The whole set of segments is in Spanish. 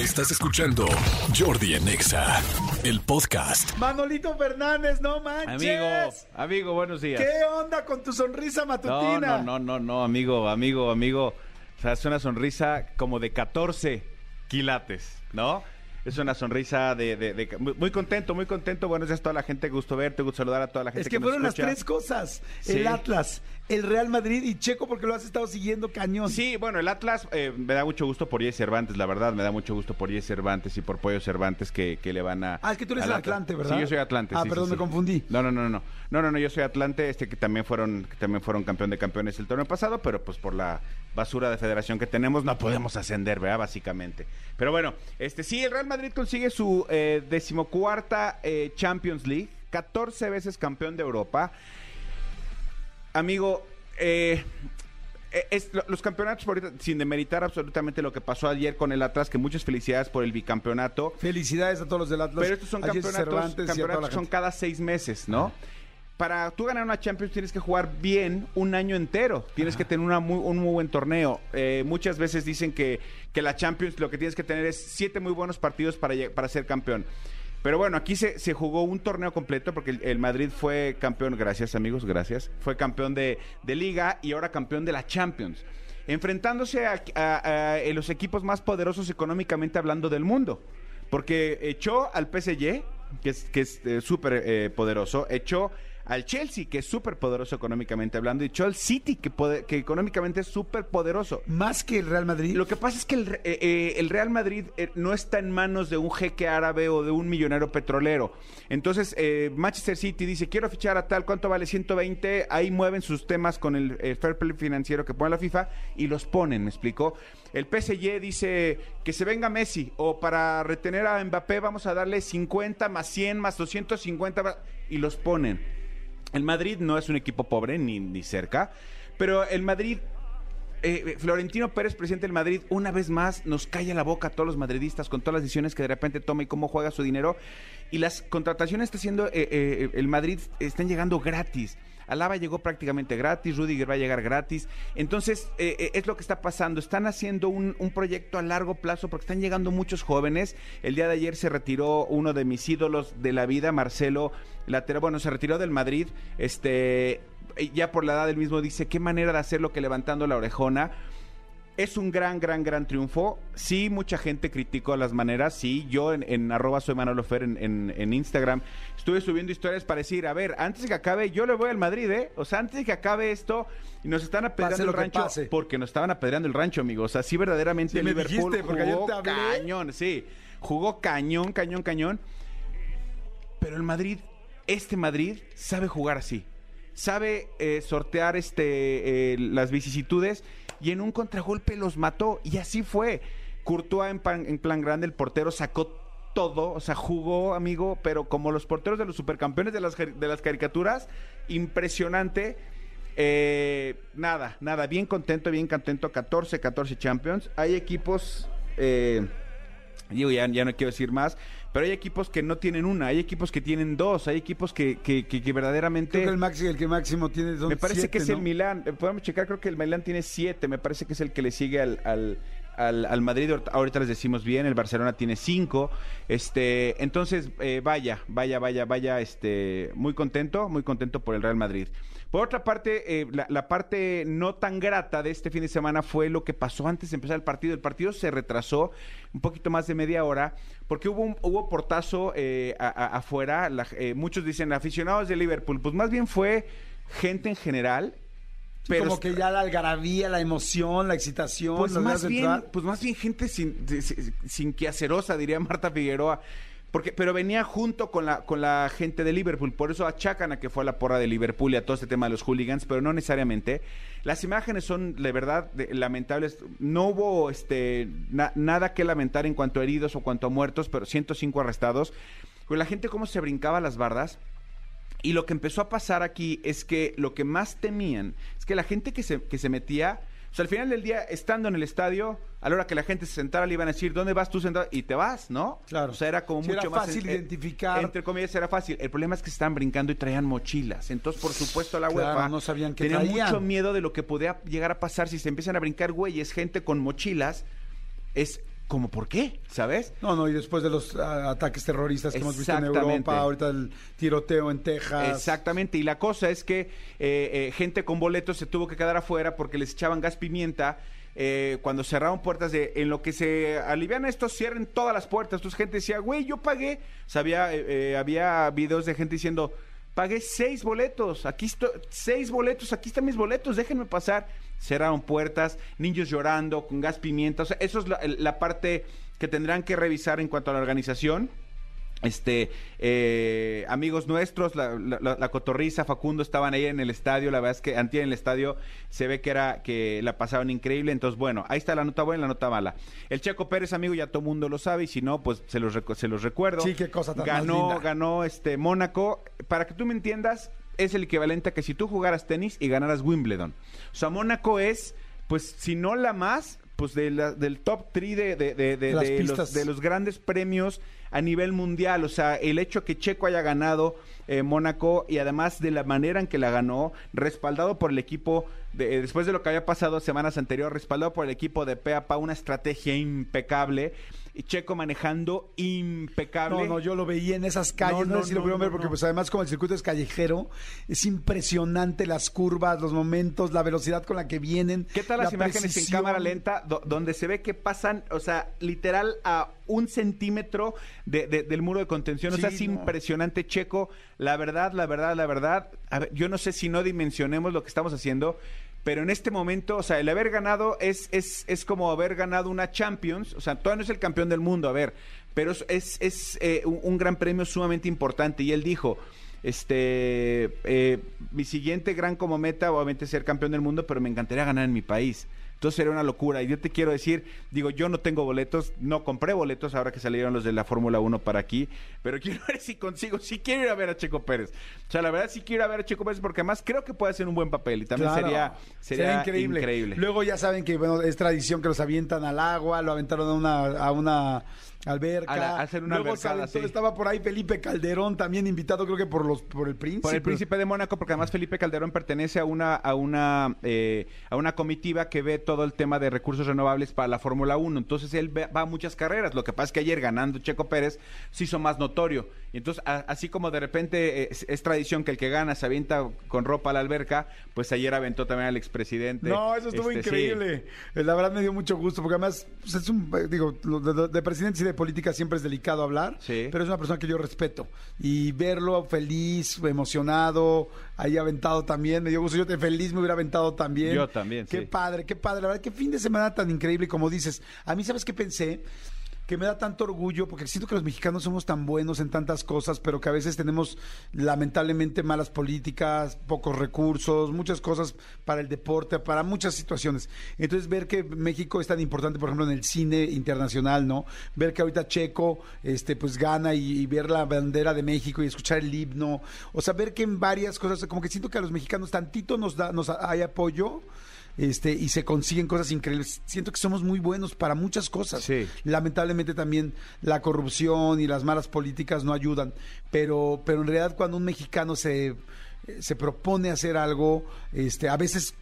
Estás escuchando Jordi en Exa, el podcast. Manolito Fernández, no manches. Amigo, amigo, buenos días. ¿Qué onda con tu sonrisa No, matutina? no, no, no, no, amigo, amigo, amigo. O sea, es una sonrisa como de 14 quilates, ¿no? Es una sonrisa de, de- de- muy contento, muy contento. Buenos días a toda la gente, gusto verte, gusto saludar a toda la gente. Es que fueron las tres cosas. Sí. El Atlas, el Real Madrid y Checo porque lo has estado siguiendo cañón. Sí, bueno, el Atlas eh, me da mucho gusto por Jesse Cervantes, la verdad, me da mucho gusto por Jesse Cervantes y por Pollo Cervantes que, que le van a... Ah, es que tú eres el. Atlante, ¿verdad? Sí, yo soy Atlante. Ah, sí, perdón, sí, me confundí. No, no, no, no, no, no, no, yo soy Atlante, este que también fueron, que también fueron campeón de campeones el torneo pasado, pero pues por la basura de federación que tenemos no podemos ascender, ¿verdad? Básicamente. Pero bueno, este sí, el Real Madrid consigue su eh, decimocuarta eh, Champions League, 14 veces campeón de Europa. Amigo, eh, eh, es- los campeonatos, ahorita, sin demeritar absolutamente lo que pasó ayer con el Atlas, que muchas felicidades por el bicampeonato. Felicidades a todos los del Atlas. Pero estos son campeonatos, campeonatos son cada seis meses, ¿no? Para tú ganar una Champions tienes que jugar bien un año entero. Tienes que tener una muy- un muy buen torneo. Eh, muchas veces dicen que, que la Champions lo que tienes que tener es siete muy buenos partidos para, para ser campeón. Pero bueno, aquí se, se jugó un torneo completo porque el, el Madrid fue campeón, gracias amigos, gracias. Fue campeón de, de liga y ahora campeón de la Champions. Enfrentándose a, a- a los equipos más poderosos económicamente hablando del mundo. Porque echó al PSG, que es que es eh, súper eh, poderoso, echó al Chelsea, que es súper poderoso económicamente hablando, y al City, que, económicamente es súper poderoso. Más que el Real Madrid. Lo que pasa es que el, eh, eh, el Real Madrid eh, no está en manos de un jeque árabe o de un millonario petrolero. Entonces, eh, Manchester City dice, quiero fichar a tal, ¿cuánto vale? 120. Ahí mueven sus temas con el, el fair play financiero que pone la FIFA y los ponen, ¿me explicó? El PSG dice que se venga Messi o para retener a Mbappé vamos a darle 50 más 100 más 250 más- y los ponen. El Madrid no es un equipo pobre ni, ni cerca, pero el Madrid eh, Florentino Pérez, presidente del Madrid, una vez más nos calla la boca a todos los madridistas con todas las decisiones que de repente toma y cómo juega su dinero. Y las contrataciones está haciendo eh, eh, el Madrid están llegando gratis. Alaba llegó prácticamente gratis, Rudiger va a llegar gratis. Entonces, eh, eh, es lo que está pasando. Están haciendo un, proyecto a largo plazo porque están llegando muchos jóvenes. El día de ayer se retiró uno de mis ídolos de la vida, Marcelo Latero. Bueno, se retiró del Madrid. Este, ya por la edad del mismo dice, qué manera de hacerlo que levantando la orejona. Es un gran, gran, gran triunfo. Sí, mucha gente criticó las maneras. Sí, yo en, en arroba soy Manolo Fer en, en- en Instagram estuve subiendo historias para decir, a ver, antes de que acabe, yo le voy al Madrid, ¿eh? O sea, antes de que acabe esto, y nos están apedreando el rancho. pase. Porque nos estaban apedreando el rancho, amigos. O sea, sí, verdaderamente Sí me Liverpool dijiste, jugó te hablé. cañón, sí. Jugó cañón, cañón, cañón. Pero el Madrid, este Madrid, sabe jugar así. Sabe eh, sortear este, eh, las vicisitudes y en un contragolpe los mató. Y así fue. Courtois en, en plan grande, el portero sacó todo, o sea, jugó, amigo, pero como los porteros de los supercampeones de las, de las caricaturas, impresionante. Eh, nada, nada, bien contento, bien contento. 14, 14 Champions. Hay equipos... eh, Digo, ya, ya no quiero decir más, pero hay equipos que no tienen una, hay equipos que tienen dos, hay equipos que, que, que- que verdaderamente... Creo que el, máximo, el que máximo tiene son me parece siete, que es ¿no? el Milán, eh, podemos checar, creo que el Milán tiene siete, me parece que es el que le sigue al... al al, Madrid ahorita- les decimos bien, el Barcelona tiene cinco, este, entonces eh, vaya, vaya, vaya, vaya, este, muy contento, muy contento por el Real Madrid. Por otra parte, eh, la, parte no tan grata de este fin de semana fue lo que pasó antes de empezar el partido. El partido se retrasó un poquito más de media hora porque hubo un, hubo portazo eh, a- afuera. La- eh, muchos dicen aficionados de Liverpool, pues más bien fue gente en general. Sí, como que ya la algarabía, la emoción, la excitación. Pues más bien, pues más bien gente sin, sin, sin quehacerosa, diría Marta Figueroa. Porque, pero venía junto con la, con la gente de Liverpool, por eso achacan a que fue a la porra de Liverpool y a todo este tema de los hooligans, pero no necesariamente. Las imágenes son, de verdad, de- lamentables. No hubo este na- nada que lamentar en cuanto a heridos o cuanto a muertos, pero 105 arrestados. Con la gente cómo se brincaba las bardas. Y lo que empezó a pasar aquí es que lo que más temían es que la gente que se, que se metía, o sea, al final del día, estando en el estadio, a la hora que la gente se sentara, le iban a decir, ¿dónde vas tú sentado? Y te vas, ¿no? Claro. O sea, era como Sí, mucho era más... fácil identificar. Entre comillas, era fácil. El problema es que estaban brincando y traían mochilas. Entonces, por supuesto, la Claro, UEFA no sabían traían. mucho miedo de lo que podía llegar a pasar si se empiezan a brincar güeyes, gente con mochilas. Es como por qué, ¿sabes? No, no, y después de los ah, ataques terroristas que hemos visto en. Europa, ahorita el tiroteo en Texas. Exactamente, y la cosa es que eh, eh, gente con boletos se tuvo que quedar afuera porque les echaban gas pimienta. eh, cuando cerraron puertas de en lo que se alivian estos cierren todas las puertas entonces gente decía güey yo pagué o sea, había eh, eh, había videos de gente diciendo pagué seis boletos aquí estoy seis boletos aquí están mis boletos déjenme pasar cerraron puertas niños llorando con gas pimienta o sea eso es la, la parte que tendrán que revisar en cuanto a la organización este eh, amigos nuestros, la, la- la- la cotorriza, Facundo estaban ahí en el estadio, la verdad es que antier en el estadio se ve que era que la pasaban increíble, entonces bueno, ahí está la nota buena y la nota mala. El Checo Pérez, amigo, ya todo mundo lo sabe y si no, pues se los, se los recuerdo. Sí, qué cosa tan más ganó, linda. ganó este Mónaco, para que tú me entiendas, es el equivalente a que si tú jugaras tenis y ganaras Wimbledon. O sea, Mónaco es, pues, si no la más, pues de la- del top 3 de, de- de- de- los, de los grandes premios a nivel mundial. O sea, el hecho que Checo haya ganado eh, Mónaco y además de la manera en que la ganó, respaldado por el equipo, de- eh, después de lo que había pasado semanas anteriores, respaldado por el equipo de Peapa, una estrategia impecable. Y Checo manejando impecable. No, no, yo lo veía en esas calles, No, no, no, sé si lo no, pudieron no, ver, porque no. pues además como el circuito es callejero, es impresionante las curvas, los momentos, la velocidad con la que vienen. ¿Qué tal las la imágenes en cámara lenta do- donde se ve que pasan, o sea, literal a un centímetro de- de- del muro de contención? o sea, es no. impresionante, Checo. La verdad, la verdad, la verdad. A ver, yo no sé si no dimensionemos lo que estamos haciendo. Pero en este momento, o sea, el haber ganado es, es, es como haber ganado una Champions. O sea, todavía no es el campeón del mundo, a ver. Pero es, es, es, eh, un, un gran premio sumamente importante. Y él dijo, este, eh, mi siguiente gran como meta, obviamente ser campeón del mundo, pero me encantaría ganar en mi país. Entonces sería una locura. Y yo te quiero decir, digo, yo no tengo boletos, no compré boletos ahora que salieron los de la Fórmula 1 para aquí, pero quiero ver si consigo, sí quiero ir a ver a Checo Pérez. O sea, la verdad sí quiero ir a ver a Checo Pérez porque además creo que puede hacer un buen papel y también Claro. sería, sería, increíble. increíble. Luego ya saben que bueno, es tradición que los avientan al agua, lo aventaron a una, a una alberca. A la- hacen una Luego albercada, sí. Estaba por ahí Felipe Calderón, también invitado creo que por los por el príncipe. Por el príncipe de Mónaco, porque además Felipe Calderón pertenece a una, a una, eh, a una comitiva que ve todo el tema de recursos renovables para la Fórmula 1. Entonces él va a muchas carreras. Lo que pasa es que ayer ganando Checo Pérez se hizo más notorio. Y entonces, a- así como de repente eh, es, es tradición que el que gana se avienta con ropa a la alberca, pues ayer aventó también al expresidente. No, eso estuvo Este, sí. increíble. Eh, La verdad me dio mucho gusto, porque además pues, es un, eh, digo, de, de- y de política siempre es delicado hablar, Sí. pero es una persona que yo respeto. Y verlo feliz, emocionado, ahí aventado también, me dio gusto. Yo te feliz me hubiera aventado también. Yo también, Qué sí. padre, qué padre. La verdad, qué fin de semana tan increíble, como dices. A mí, ¿sabes qué pensé? Que me da tanto orgullo, porque siento que los mexicanos somos tan buenos en tantas cosas, pero que a veces tenemos lamentablemente malas políticas, pocos recursos, muchas cosas para el deporte, para muchas situaciones. Entonces ver que México es tan importante, por ejemplo, en el cine internacional, ¿no? Ver que ahorita Checo, este, pues gana y, y ver la bandera de México y escuchar el himno, o sea, ver que en varias cosas, como que siento que a los mexicanos tantito nos da, nos hay apoyo este, y se consiguen cosas increíbles. Siento que somos muy buenos para muchas cosas. Sí. Lamentablemente también la corrupción y las malas políticas no ayudan, pero, pero en realidad cuando un mexicano se, se propone hacer algo, este, a veces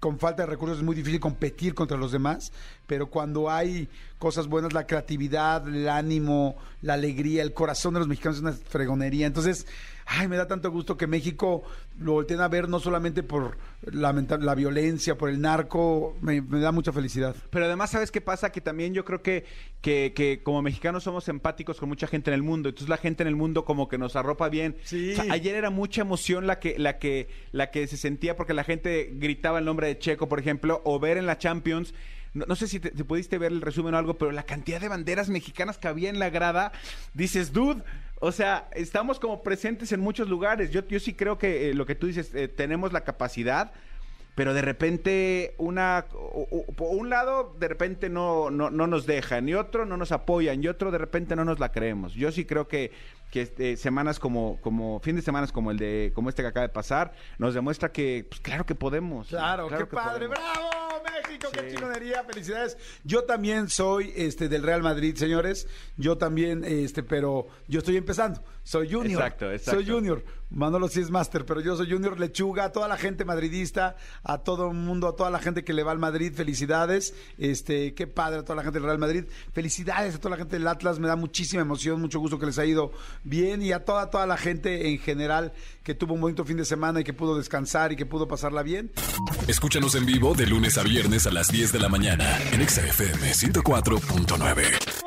con falta de recursos es muy difícil competir contra los demás, pero cuando hay cosas buenas, la creatividad, el ánimo, la alegría, el corazón de los mexicanos es una fregonería. Entonces, ay, me da tanto gusto que México lo volteen a ver no solamente por la, violencia, por el narco, me, me da mucha felicidad. Pero además, ¿sabes qué pasa? Que también yo creo que, que, que como mexicanos somos empáticos con mucha gente en el mundo. Entonces la gente en el mundo como que nos arropa bien. Sí. O sea, ayer era mucha emoción la que, la que, la que se sentía porque la gente gritaba el nombre de Checo, por ejemplo, o ver en la Champions. No, no sé si, te- si pudiste ver el resumen o algo, pero la cantidad de banderas mexicanas que había en la grada, dices, dude, o sea, estamos como presentes en muchos lugares. Yo, yo sí creo que eh, lo que tú dices, eh, tenemos la capacidad, pero de repente una o- o- por un lado de repente no, no, no nos dejan y otro no nos apoyan y otro de repente no nos la creemos yo sí creo que que este, semanas como como fin de semanas como el de como este que acaba de pasar nos demuestra que pues, claro que podemos Claro, qué que padre, podemos. bravo México, qué chingonería, felicidades. Yo también soy este del Real Madrid, señores. Yo también este, pero yo estoy empezando. Soy junior. Exacto, exacto. Soy junior. Manolo sí es máster, pero yo soy Junior Lechuga, a toda la gente madridista, a todo el mundo, a toda la gente que le va al Madrid, felicidades. Este, qué padre a toda la gente del Real Madrid. Felicidades a toda la gente del Atlas, me da muchísima emoción, mucho gusto que les ha ido bien y a toda toda la gente en general que tuvo un bonito fin de semana y que pudo descansar y que pudo pasarla bien. Escúchanos en vivo de lunes a viernes a las 10 de la mañana en XFM 104.9. ¡Moronga sí!